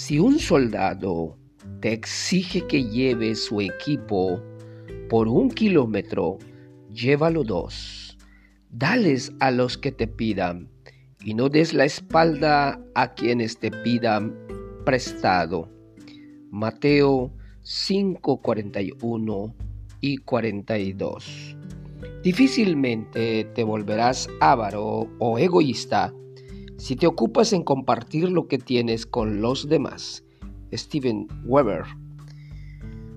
Si un soldado te exige que lleve su equipo por un kilómetro, llévalo dos. Dales a los que te pidan y no des la espalda a quienes te pidan prestado. Mateo 5, 41 y 42. Difícilmente te volverás avaro o egoísta si te ocupas en compartir lo que tienes con los demás. Steven Weber.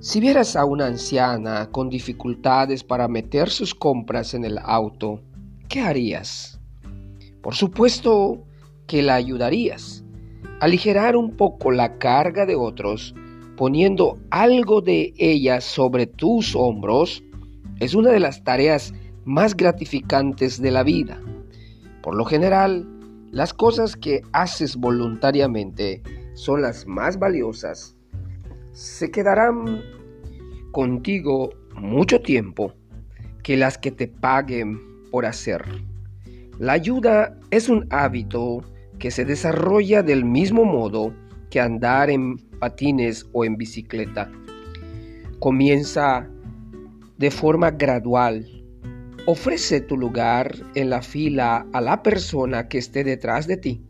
Si vieras a una anciana con dificultades para meter sus compras en el auto, ¿qué harías? Por supuesto que la ayudarías. Aligerar un poco la carga de otros, poniendo algo de ella sobre tus hombros, es una de las tareas más gratificantes de la vida. Por lo general, las cosas que haces voluntariamente son las más valiosas. Se quedarán contigo mucho tiempo que las que te paguen por hacer. La ayuda es un hábito que se desarrolla del mismo modo que andar en patines o en bicicleta. Comienza de forma gradual. Ofrece tu lugar en la fila a la persona que esté detrás de ti.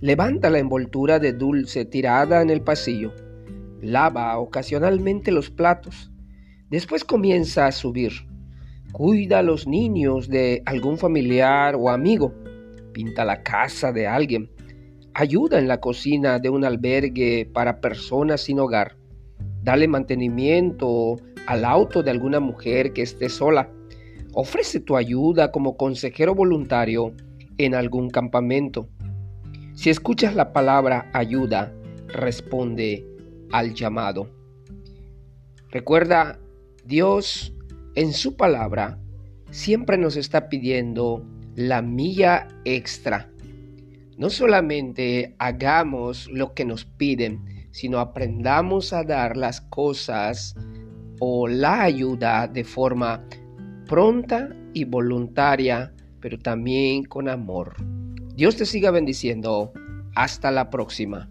Levanta la envoltura de dulce tirada en el pasillo. Lava ocasionalmente los platos. Después comienza a subir. Cuida a los niños de algún familiar o amigo. Pinta la casa de alguien. Ayuda en la cocina de un albergue para personas sin hogar. Dale mantenimiento al auto de alguna mujer que esté sola. Ofrece tu ayuda como consejero voluntario en algún campamento. Si escuchas la palabra ayuda, responde al llamado. Recuerda, Dios en su palabra siempre nos está pidiendo la milla extra. No solamente hagamos lo que nos piden, sino aprendamos a dar las cosas o la ayuda de forma pronta y voluntaria, pero también con amor. Dios te siga bendiciendo. Hasta la próxima.